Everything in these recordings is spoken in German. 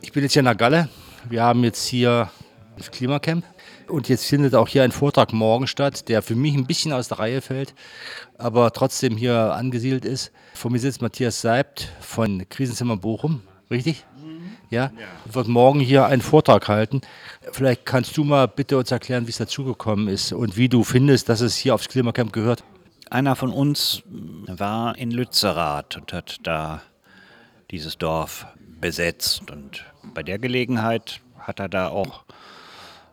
Ich bin jetzt hier in der Galle. Wir haben jetzt hier das Klimacamp. Und jetzt findet auch hier ein Vortrag morgen statt, der für mich ein bisschen aus der Reihe fällt, aber trotzdem hier angesiedelt ist. Vor mir sitzt Matthias Seibt von Krisenzimmer Bochum, richtig? Ja, wird morgen hier einen Vortrag halten. Vielleicht kannst du mal bitte uns erklären, wie es dazugekommen ist und wie du findest, dass es hier aufs Klimacamp gehört. Einer von uns war in Lützerath und hat da dieses Dorf besetzt. Und bei der Gelegenheit hat er da auch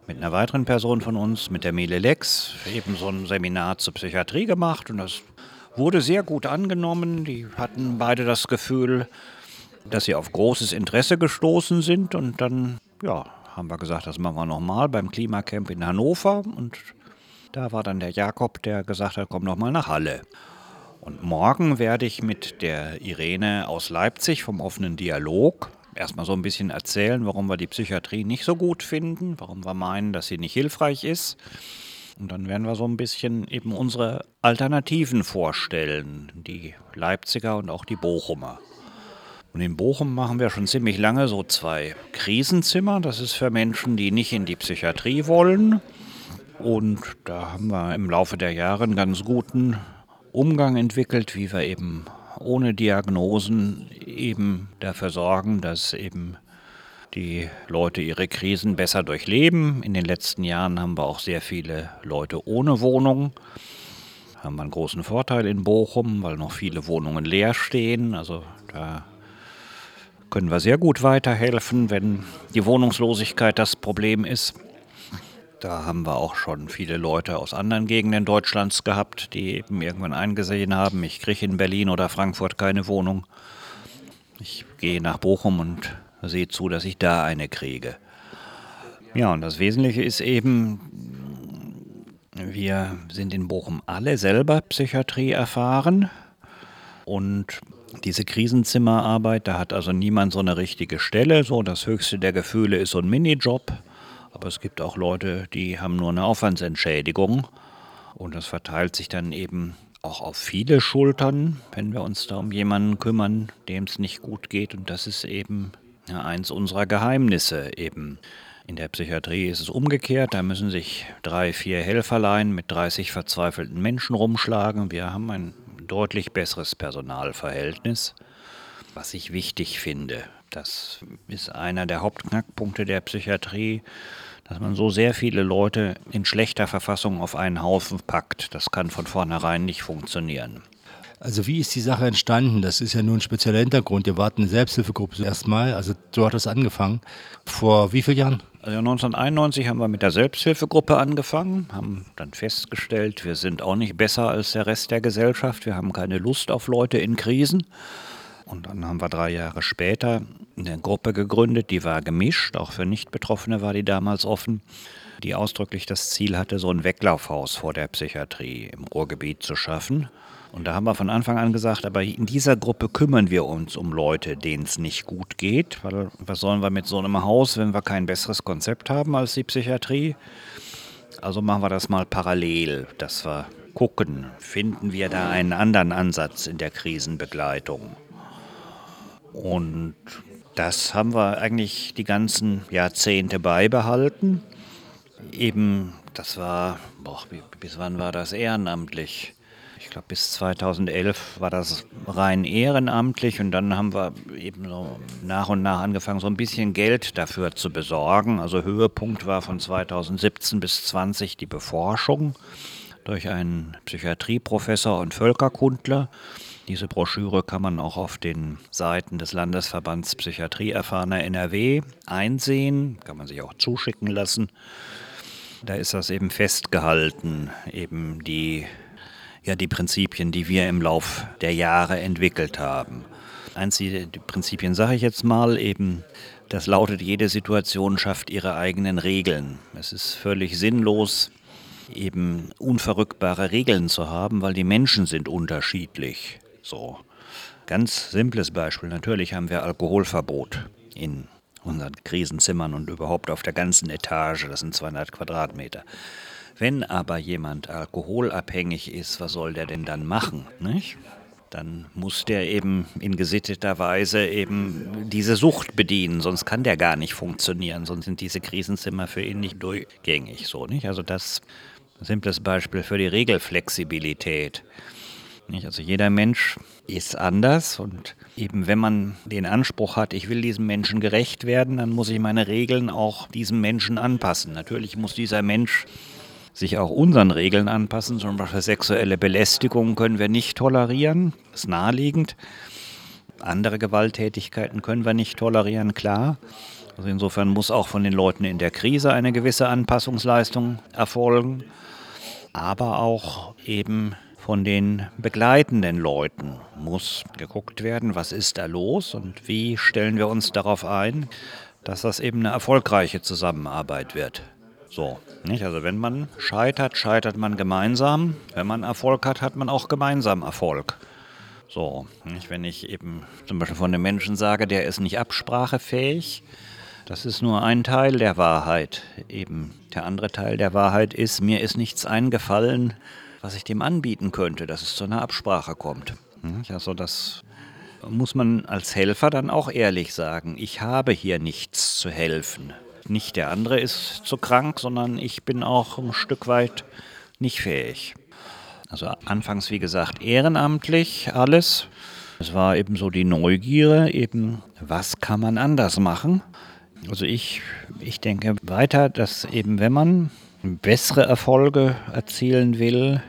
mit einer weiteren Person von uns, mit der Mele Lex, eben so ein Seminar zur Psychiatrie gemacht. Und das wurde sehr gut angenommen. Die hatten beide das Gefühl, dass sie auf großes Interesse gestoßen sind. Und dann, ja, haben wir gesagt, das machen wir nochmal beim Klimacamp in Hannover. Und da war dann der Jakob, der gesagt hat, komm nochmal nach Halle. Und morgen werde ich mit der Irene aus Leipzig vom offenen Dialog erstmal so ein bisschen erzählen, warum wir die Psychiatrie nicht so gut finden, warum wir meinen, dass sie nicht hilfreich ist. Und dann werden wir so ein bisschen eben unsere Alternativen vorstellen, die Leipziger und auch die Bochumer. Und in Bochum machen wir schon ziemlich lange so zwei Krisenzimmer. Das ist für Menschen, die nicht in die Psychiatrie wollen. Und da haben wir im Laufe der Jahre einen ganz guten Umgang entwickelt, wie wir eben ohne Diagnosen eben dafür sorgen, dass eben die Leute ihre Krisen besser durchleben. In den letzten Jahren haben wir auch sehr viele Leute ohne Wohnung. Haben wir einen großen Vorteil in Bochum, weil noch viele Wohnungen leer stehen. Also da können wir sehr gut weiterhelfen, wenn die Wohnungslosigkeit das Problem ist. Da haben wir auch schon viele Leute aus anderen Gegenden Deutschlands gehabt, die eben irgendwann eingesehen haben, ich kriege in Berlin oder Frankfurt keine Wohnung. Ich gehe nach Bochum und sehe zu, dass ich da eine kriege. Ja, und das Wesentliche ist eben, wir sind in Bochum alle selber Psychiatrie erfahren und diese Krisenzimmerarbeit, da hat also niemand so eine richtige Stelle. So, das höchste der Gefühle ist so ein Minijob. Aber es gibt auch Leute, die haben nur eine Aufwandsentschädigung. Und das verteilt sich dann eben auch auf viele Schultern, wenn wir uns da um jemanden kümmern, dem es nicht gut geht. Und das ist eben eins unserer Geheimnisse eben. In der Psychiatrie ist es umgekehrt. Da müssen sich drei, vier Helferlein mit 30 verzweifelten Menschen rumschlagen. Wir haben ein deutlich besseres Personalverhältnis, was ich wichtig finde. Das ist einer der Hauptknackpunkte der Psychiatrie, dass man so sehr viele Leute in schlechter Verfassung auf einen Haufen packt. Das kann von vornherein nicht funktionieren. Also wie ist die Sache entstanden? Das ist ja nur ein spezieller Hintergrund. Ihr wart eine Selbsthilfegruppe erstmal, also du hattest angefangen. Vor wie vielen Jahren? Also 1991 haben wir mit der Selbsthilfegruppe angefangen, haben dann festgestellt, wir sind auch nicht besser als der Rest der Gesellschaft. Wir haben keine Lust auf Leute in Krisen. Und dann haben wir drei Jahre später eine Gruppe gegründet, die war gemischt, auch für Nichtbetroffene war die damals offen, die ausdrücklich das Ziel hatte, so ein Weglaufhaus vor der Psychiatrie im Ruhrgebiet zu schaffen. Und da haben wir von Anfang an gesagt, aber in dieser Gruppe kümmern wir uns um Leute, denen es nicht gut geht. Weil was sollen wir mit so einem Haus, wenn wir kein besseres Konzept haben als die Psychiatrie? Also machen wir das mal parallel, dass wir gucken, finden wir da einen anderen Ansatz in der Krisenbegleitung. Und das haben wir eigentlich die ganzen Jahrzehnte beibehalten. Eben, das war, boah, bis wann war das ehrenamtlich? Ich glaube, bis 2011 war das rein ehrenamtlich und dann haben wir eben so nach und nach angefangen, so ein bisschen Geld dafür zu besorgen. Also Höhepunkt war von 2017 bis 2020 die Beforschung durch einen Psychiatrieprofessor und Völkerkundler. Diese Broschüre kann man auch auf den Seiten des Landesverbands Psychiatrie erfahrener NRW einsehen, kann man sich auch zuschicken lassen. Da ist das eben festgehalten, eben die ja die Prinzipien, die wir im Lauf der Jahre entwickelt haben. Eins die Prinzipien sage ich jetzt mal eben, das lautet, jede Situation schafft ihre eigenen Regeln. Es ist völlig sinnlos, eben unverrückbare Regeln zu haben, weil die Menschen sind unterschiedlich. So, ganz simples Beispiel. Natürlich haben wir Alkoholverbot in unseren Krisenzimmern und überhaupt auf der ganzen Etage. Das sind 200 Quadratmeter. Wenn aber jemand alkoholabhängig ist, was soll der denn dann machen? Nicht? dann muss der eben in gesitteter Weise eben diese Sucht bedienen, sonst kann der gar nicht funktionieren, sonst sind diese Krisenzimmer für ihn nicht durchgängig so, nicht? Also das simples Beispiel für die Regelflexibilität. Nicht? Also jeder Mensch ist anders und eben wenn man den Anspruch hat, ich will diesem Menschen gerecht werden, dann muss ich meine Regeln auch diesem Menschen anpassen. Natürlich muss dieser Mensch sich auch unseren Regeln anpassen. Zum Beispiel sexuelle Belästigung können wir nicht tolerieren, ist naheliegend. Andere Gewalttätigkeiten können wir nicht tolerieren, klar. Also insofern muss auch von den Leuten in der Krise eine gewisse Anpassungsleistung erfolgen, aber auch eben von den begleitenden Leuten muss geguckt werden, was ist da los und wie stellen wir uns darauf ein, dass das eben eine erfolgreiche Zusammenarbeit wird. So, nicht? Also wenn man scheitert, scheitert man gemeinsam. Wenn man Erfolg hat, hat man auch gemeinsam Erfolg. So, nicht? wenn ich eben zum Beispiel von einem Menschen sage, der ist nicht absprachefähig, das ist nur ein Teil der Wahrheit. Eben der andere Teil der Wahrheit ist, mir ist nichts eingefallen, was ich dem anbieten könnte, dass es zu einer Absprache kommt. Also das muss man als Helfer dann auch ehrlich sagen. Ich habe hier nichts zu helfen nicht der andere ist zu krank, sondern ich bin auch ein Stück weit nicht fähig. Also anfangs, wie gesagt, ehrenamtlich alles. Es war eben so die Neugier, eben, was kann man anders machen? Also ich, ich denke weiter, dass eben, wenn man bessere Erfolge erzielen will,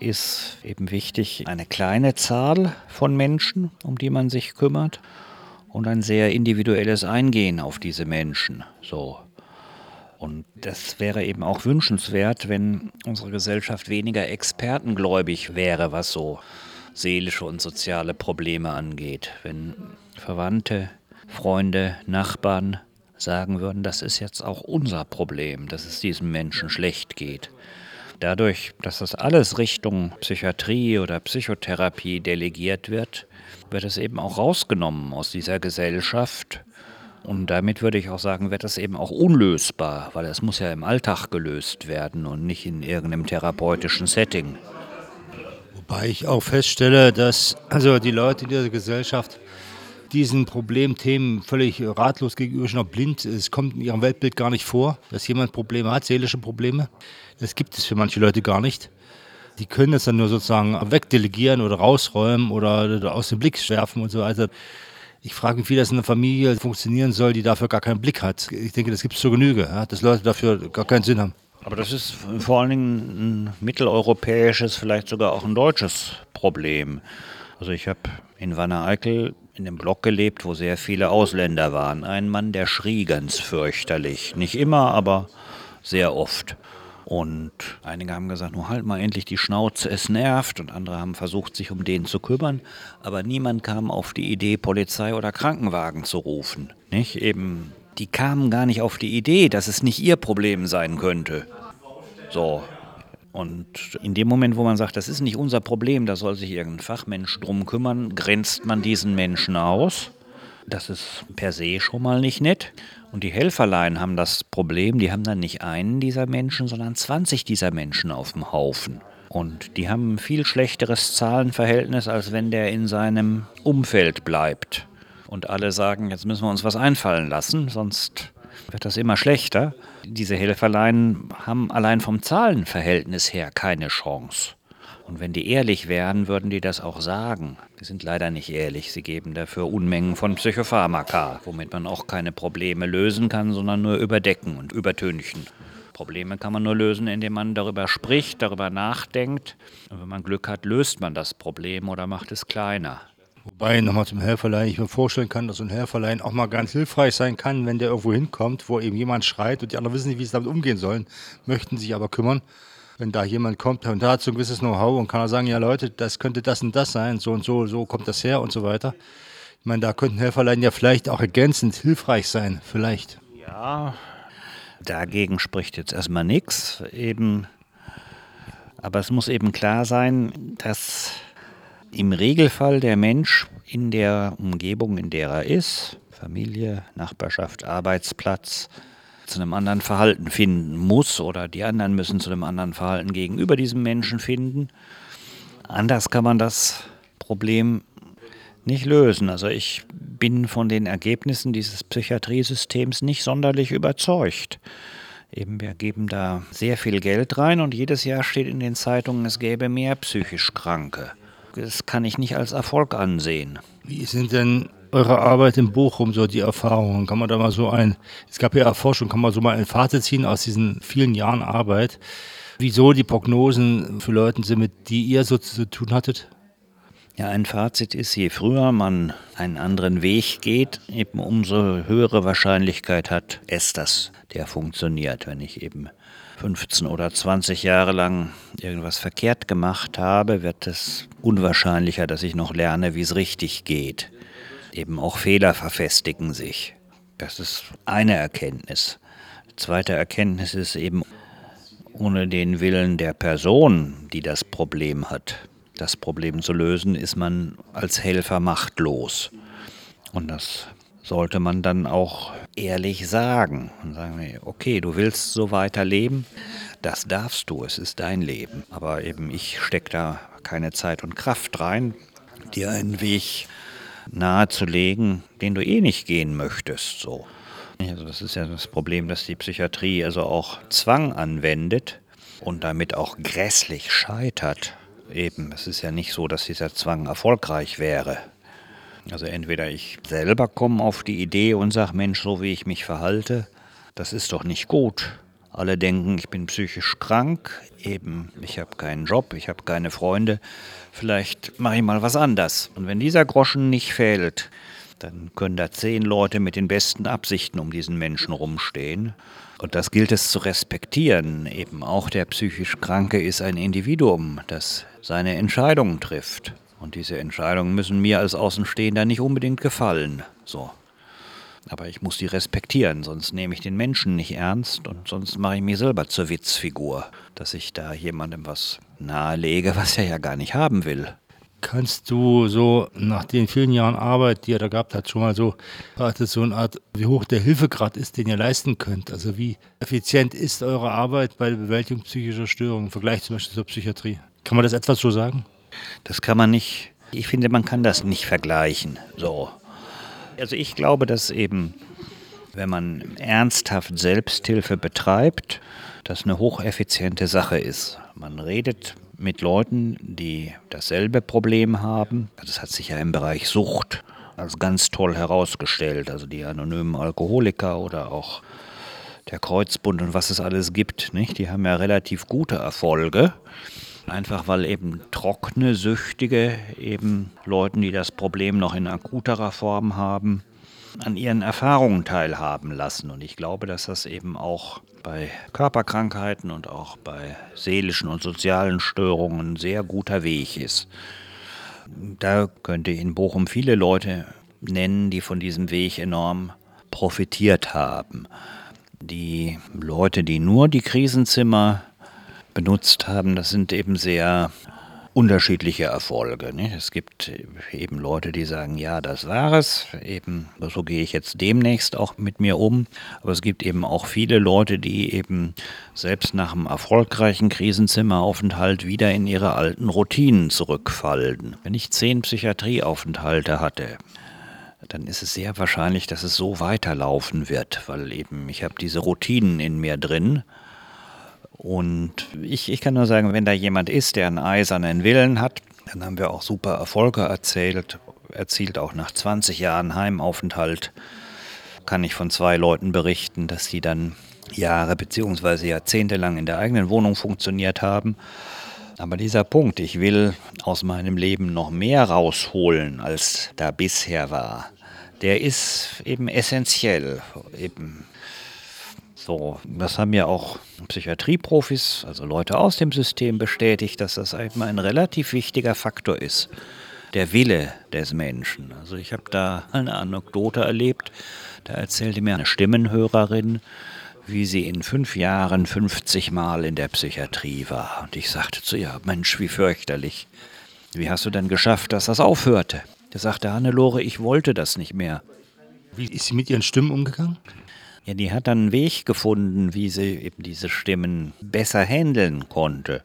ist eben wichtig eine kleine Zahl von Menschen, um die man sich kümmert und ein sehr individuelles Eingehen auf diese Menschen. So. Und das wäre eben auch wünschenswert, wenn unsere Gesellschaft weniger expertengläubig wäre, was so seelische und soziale Probleme angeht. Wenn Verwandte, Freunde, Nachbarn sagen würden, das ist jetzt auch unser Problem, dass es diesem Menschen schlecht geht. Dadurch, dass das alles Richtung Psychiatrie oder Psychotherapie delegiert wird, wird es eben auch rausgenommen aus dieser Gesellschaft. Und damit würde ich auch sagen, wird das eben auch unlösbar, weil es muss ja im Alltag gelöst werden und nicht in irgendeinem therapeutischen Setting. Wobei ich auch feststelle, dass also die Leute in dieser Gesellschaft diesen Problemthemen völlig ratlos gegenüber schon blind. Es kommt in ihrem Weltbild gar nicht vor, dass jemand Probleme hat, seelische Probleme. Das gibt es für manche Leute gar nicht. Die können es dann nur sozusagen wegdelegieren oder rausräumen oder aus dem Blick werfen und so. Also ich frage mich, wie das in einer Familie funktionieren soll, die dafür gar keinen Blick hat. Ich denke, das gibt es zur Genüge, dass Leute dafür gar keinen Sinn haben. Aber das ist vor allen Dingen ein mitteleuropäisches, vielleicht sogar auch ein deutsches Problem. Also ich habe in Wanne-Eickel in einem Block gelebt, wo sehr viele Ausländer waren. Ein Mann, der schrie ganz fürchterlich. Nicht immer, aber sehr oft. Und einige haben gesagt, nun halt mal endlich die Schnauze, es nervt. Und andere haben versucht, sich um den zu kümmern. Aber niemand kam auf die Idee, Polizei oder Krankenwagen zu rufen. Nicht? Eben, die kamen gar nicht auf die Idee, dass es nicht ihr Problem sein könnte. So. Und in dem Moment, wo man sagt, das ist nicht unser Problem, da soll sich irgendein Fachmensch drum kümmern, grenzt man diesen Menschen aus. Das ist per se schon mal nicht nett. Und die Helferlein haben das Problem, die haben dann nicht einen dieser Menschen, sondern 20 dieser Menschen auf dem Haufen. Und die haben ein viel schlechteres Zahlenverhältnis, als wenn der in seinem Umfeld bleibt. Und alle sagen, jetzt müssen wir uns was einfallen lassen, sonst wird das immer schlechter. Diese Helferlein haben allein vom Zahlenverhältnis her keine Chance. Und wenn die ehrlich wären, würden die das auch sagen. Die sind leider nicht ehrlich. Sie geben dafür Unmengen von Psychopharmaka, womit man auch keine Probleme lösen kann, sondern nur überdecken und übertünchen. Probleme kann man nur lösen, indem man darüber spricht, darüber nachdenkt. Und wenn man Glück hat, löst man das Problem oder macht es kleiner. Wobei, nochmal zum Helferlein, ich mir vorstellen kann, dass so ein Helferlein auch mal ganz hilfreich sein kann, wenn der irgendwo hinkommt, wo eben jemand schreit und die anderen wissen nicht, wie sie damit umgehen sollen, möchten sich aber kümmern wenn da jemand kommt und da hat so ein gewisses Know-how und kann er sagen, ja Leute, das könnte das und das sein, so und so, so kommt das her und so weiter. Ich meine, da könnten Helferlein ja vielleicht auch ergänzend hilfreich sein, vielleicht. Ja, dagegen spricht jetzt erstmal nichts, eben. Aber es muss eben klar sein, dass im Regelfall der Mensch in der Umgebung, in der er ist, Familie, Nachbarschaft, Arbeitsplatz, zu einem anderen Verhalten finden muss oder die anderen müssen zu einem anderen Verhalten gegenüber diesem Menschen finden. Anders kann man das Problem nicht lösen. Also ich bin von den Ergebnissen dieses Psychiatriesystems nicht sonderlich überzeugt. Eben, wir geben da sehr viel Geld rein und jedes Jahr steht in den Zeitungen, es gäbe mehr psychisch Kranke. Das kann ich nicht als Erfolg ansehen. Wie sind denn eure Arbeit in Bochum, so die Erfahrungen? Kann man da mal so ein, es gab ja Erforschung, kann man so mal ein Fazit ziehen aus diesen vielen Jahren Arbeit? Wieso die Prognosen für Leute sind, mit die ihr so zu tun hattet? Ja, ein Fazit ist, je früher man einen anderen Weg geht, eben umso höhere Wahrscheinlichkeit hat es, dass der funktioniert. Wenn ich eben 15 oder 20 Jahre lang irgendwas verkehrt gemacht habe, wird es unwahrscheinlicher, dass ich noch lerne, wie es richtig geht. Eben auch Fehler verfestigen sich. Das ist eine Erkenntnis. Zweite Erkenntnis ist eben, ohne den Willen der Person, die das Problem hat, das Problem zu lösen, ist man als Helfer machtlos. Und das sollte man dann auch ehrlich sagen und sagen, okay, du willst so weiterleben, das darfst du, es ist dein Leben. Aber eben ich stecke da keine Zeit und Kraft rein, dir einen Weg nahezulegen, den du eh nicht gehen möchtest. So. Also das ist ja das Problem, dass die Psychiatrie also auch Zwang anwendet und damit auch grässlich scheitert. Eben, es ist ja nicht so, dass dieser Zwang erfolgreich wäre. Also entweder ich selber komme auf die Idee und sage, Mensch, so wie ich mich verhalte, das ist doch nicht gut. Alle denken, ich bin psychisch krank, eben, ich habe keinen Job, ich habe keine Freunde, vielleicht mache ich mal was anders. Und wenn dieser Groschen nicht fehlt, dann können da zehn Leute mit den besten Absichten um diesen Menschen rumstehen. Und das gilt es zu respektieren. Eben auch der psychisch Kranke ist ein Individuum, das seine Entscheidungen trifft. Und diese Entscheidungen müssen mir als Außenstehender nicht unbedingt gefallen. So. Aber ich muss die respektieren, sonst nehme ich den Menschen nicht ernst und sonst mache ich mich selber zur Witzfigur, dass ich da jemandem was nahelege, was er ja gar nicht haben will. Kannst du so nach den vielen Jahren Arbeit, die ihr da gehabt habt, schon mal so, so eine Art, wie hoch der Hilfegrad ist, den ihr leisten könnt? Also wie effizient ist eure Arbeit bei der Bewältigung psychischer Störungen im Vergleich zum Beispiel zur Psychiatrie? Kann man das etwas so sagen? Das kann man nicht, ich finde, man kann das nicht vergleichen. So. Also ich glaube, dass eben, wenn man ernsthaft Selbsthilfe betreibt, das eine hocheffiziente Sache ist. Man redet mit Leuten, die dasselbe Problem haben. Das hat sich ja im Bereich Sucht als ganz toll herausgestellt. Also die anonymen Alkoholiker oder auch der Kreuzbund und was es alles gibt, nicht? die haben ja relativ gute Erfolge. Einfach weil eben trockene Süchtige eben Leuten, die das Problem noch in akuterer Form haben, an ihren Erfahrungen teilhaben lassen. Und ich glaube, dass das eben auch bei Körperkrankheiten und auch bei seelischen und sozialen Störungen ein sehr guter Weg ist. Da könnte in Bochum viele Leute nennen, die von diesem Weg enorm profitiert haben. Die Leute, die nur die Krisenzimmer benutzt haben, das sind eben sehr unterschiedliche Erfolge. Nicht? Es gibt eben Leute, die sagen, ja, das war es, eben so gehe ich jetzt demnächst auch mit mir um. Aber es gibt eben auch viele Leute, die eben selbst nach einem erfolgreichen Krisenzimmeraufenthalt wieder in ihre alten Routinen zurückfallen. Wenn ich zehn Psychiatrieaufenthalte hatte, dann ist es sehr wahrscheinlich, dass es so weiterlaufen wird, weil eben ich habe diese Routinen in mir drin und ich, ich kann nur sagen, wenn da jemand ist, der einen eisernen Willen hat, dann haben wir auch super Erfolge erzählt, erzielt, auch nach 20 Jahren Heimaufenthalt. Kann ich von zwei Leuten berichten, dass die dann Jahre bzw. Jahrzehnte lang in der eigenen Wohnung funktioniert haben. Aber dieser Punkt, ich will aus meinem Leben noch mehr rausholen, als da bisher war, der ist eben essentiell. Eben so, das haben ja auch Psychiatrieprofis, also Leute aus dem System bestätigt, dass das eben ein relativ wichtiger Faktor ist. Der Wille des Menschen. Also ich habe da eine Anekdote erlebt, da erzählte mir eine Stimmenhörerin, wie sie in fünf Jahren 50 Mal in der Psychiatrie war. Und ich sagte zu ihr, Mensch, wie fürchterlich. Wie hast du denn geschafft, dass das aufhörte? Da sagte Hannelore, ich wollte das nicht mehr. Wie ist sie mit ihren Stimmen umgegangen? Ja, die hat dann einen Weg gefunden, wie sie eben diese Stimmen besser handeln konnte.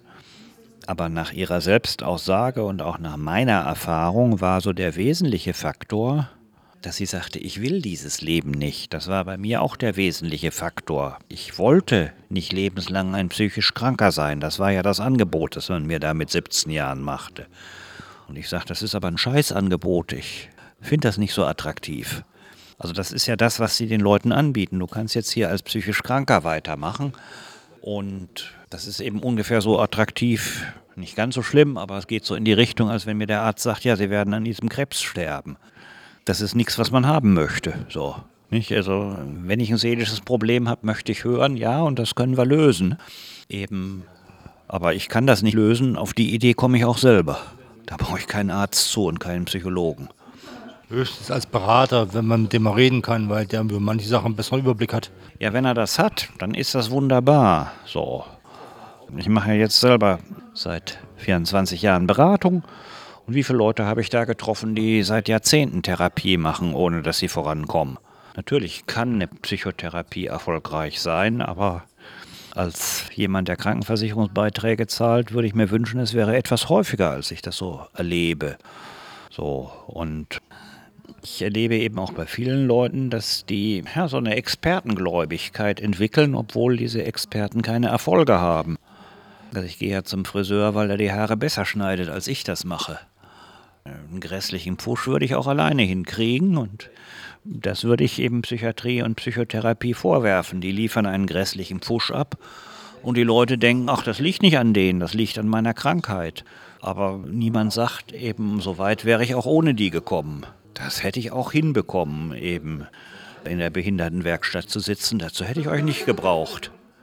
Aber nach ihrer Selbstaussage und auch nach meiner Erfahrung war so der wesentliche Faktor, dass sie sagte, ich will dieses Leben nicht. Das war bei mir auch der wesentliche Faktor. Ich wollte nicht lebenslang ein psychisch Kranker sein. Das war ja das Angebot, das man mir da mit 17 Jahren machte. Und ich sagte, das ist aber ein Scheißangebot. Ich finde das nicht so attraktiv. Also das ist ja das, was sie den Leuten anbieten. Du kannst jetzt hier als psychisch Kranker weitermachen. Und das ist eben ungefähr so attraktiv, nicht ganz so schlimm, aber es geht so in die Richtung, als wenn mir der Arzt sagt, ja, Sie werden an diesem Krebs sterben das ist nichts, was man haben möchte. So. Nicht? Also, wenn ich ein seelisches Problem habe, möchte ich hören, ja, und das können wir lösen. Eben, aber ich kann das nicht lösen, auf die Idee komme ich auch selber. Da brauche ich keinen Arzt zu und keinen Psychologen. Höchstens als Berater, wenn man mit dem mal reden kann, weil der über manche Sachen einen besseren Überblick hat. Ja, wenn er das hat, dann ist das wunderbar. So. Ich mache ja jetzt selber seit 24 Jahren Beratung und wie viele Leute habe ich da getroffen, die seit Jahrzehnten Therapie machen, ohne dass sie vorankommen? Natürlich kann eine Psychotherapie erfolgreich sein, aber als jemand, der Krankenversicherungsbeiträge zahlt, würde ich mir wünschen, es wäre etwas häufiger, als ich das so erlebe. So, und ich erlebe eben auch bei vielen Leuten, dass die ja, so eine Expertengläubigkeit entwickeln, obwohl diese Experten keine Erfolge haben. Also ich gehe ja zum Friseur, weil er die Haare besser schneidet, als ich das mache. Einen grässlichen Pfusch würde ich auch alleine hinkriegen und das würde ich eben Psychiatrie und Psychotherapie vorwerfen. Die liefern einen grässlichen Pfusch ab und die Leute denken, ach, das liegt nicht an denen, das liegt an meiner Krankheit. Aber niemand sagt eben, so weit wäre ich auch ohne die gekommen. Das hätte ich auch hinbekommen, eben in der Behindertenwerkstatt zu sitzen. Dazu hätte ich euch nicht gebraucht.